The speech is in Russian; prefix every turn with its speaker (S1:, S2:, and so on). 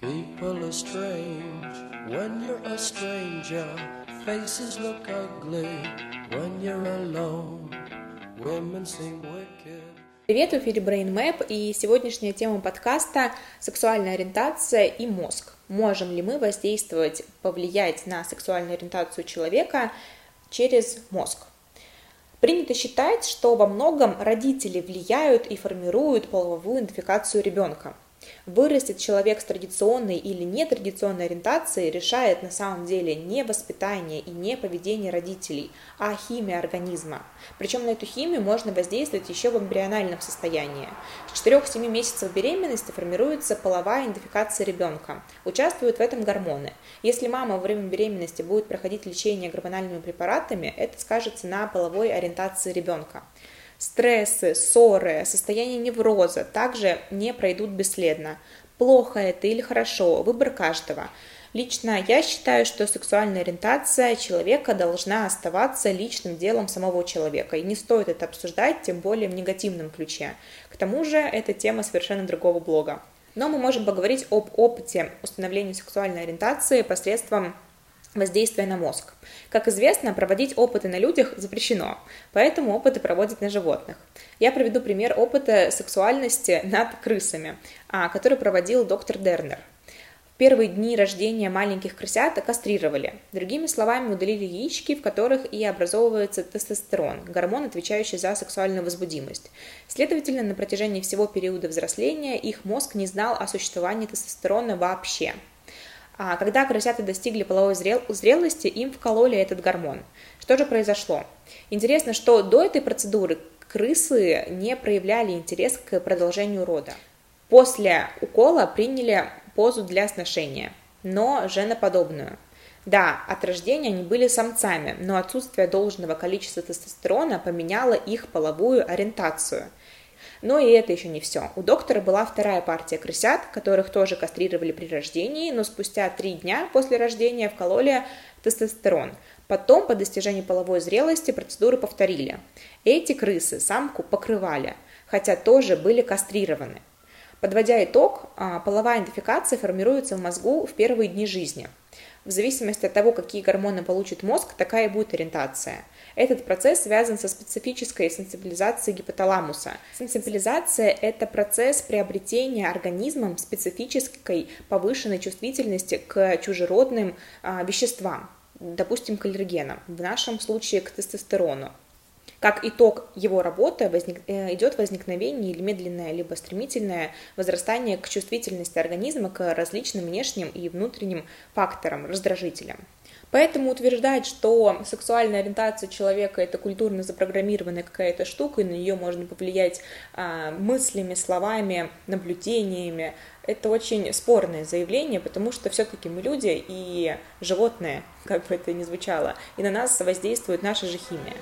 S1: People are strange when you're a stranger. Faces look ugly when you're alone. Women seem wicked. Привет, в эфире Brain Map, и сегодняшняя тема подкаста – сексуальная ориентация и мозг. Можем ли мы воздействовать, повлиять на сексуальную ориентацию человека через мозг? Принято считать, что во многом родители влияют и формируют половую идентификацию ребенка. Вырастет человек с традиционной или нетрадиционной ориентацией решает на самом деле не воспитание и не поведение родителей, а химия организма. Причем на эту химию можно воздействовать еще в эмбриональном состоянии. С 4-7 месяцев беременности формируется половая идентификация ребенка. Участвуют в этом гормоны. Если мама во время беременности будет проходить лечение гормональными препаратами, это скажется на половой ориентации ребенка. Стрессы, ссоры, состояние невроза также не пройдут бесследно. Плохо это или хорошо, выбор каждого. Лично я считаю, что сексуальная ориентация человека должна оставаться личным делом самого человека, и не стоит это обсуждать, тем более в негативном ключе. К тому же, это тема совершенно другого блога. Но мы можем поговорить об опыте установления сексуальной ориентации посредством воздействия на мозг. Как известно, проводить опыты на людях запрещено, поэтому опыты проводят на животных. Я приведу пример опыта сексуальности над крысами, а, который проводил доктор Дернер. В первые дни рождения маленьких крысят кастрировали. Другими словами, удалили яички, в которых и образовывается тестостерон, гормон, отвечающий за сексуальную возбудимость. Следовательно, на протяжении всего периода взросления их мозг не знал о существовании тестостерона вообще – а когда крысята достигли половой зрел зрелости, им вкололи этот гормон. Что же произошло? Интересно, что до этой процедуры крысы не проявляли интерес к продолжению рода. После укола приняли позу для сношения, но женоподобную. Да, от рождения они были самцами, но отсутствие должного количества тестостерона поменяло их половую ориентацию – но и это еще не все. У доктора была вторая партия крысят, которых тоже кастрировали при рождении, но спустя три дня после рождения вкололи тестостерон. Потом, по достижении половой зрелости, процедуры повторили. Эти крысы самку покрывали, хотя тоже были кастрированы. Подводя итог, а, половая идентификация формируется в мозгу в первые дни жизни. В зависимости от того, какие гормоны получит мозг, такая и будет ориентация. Этот процесс связан со специфической сенсибилизацией гипоталамуса. Сенсибилизация – это процесс приобретения организмом специфической повышенной чувствительности к чужеродным а, веществам, допустим, к аллергенам, в нашем случае к тестостерону. Как итог его работы возник, э, идет возникновение или медленное, либо стремительное возрастание к чувствительности организма к различным внешним и внутренним факторам, раздражителям. Поэтому утверждать, что сексуальная ориентация человека это культурно запрограммированная какая-то штука, и на нее можно повлиять а, мыслями, словами, наблюдениями, это очень спорное заявление, потому что все-таки мы люди и животные, как бы это ни звучало, и на нас воздействует наша же химия.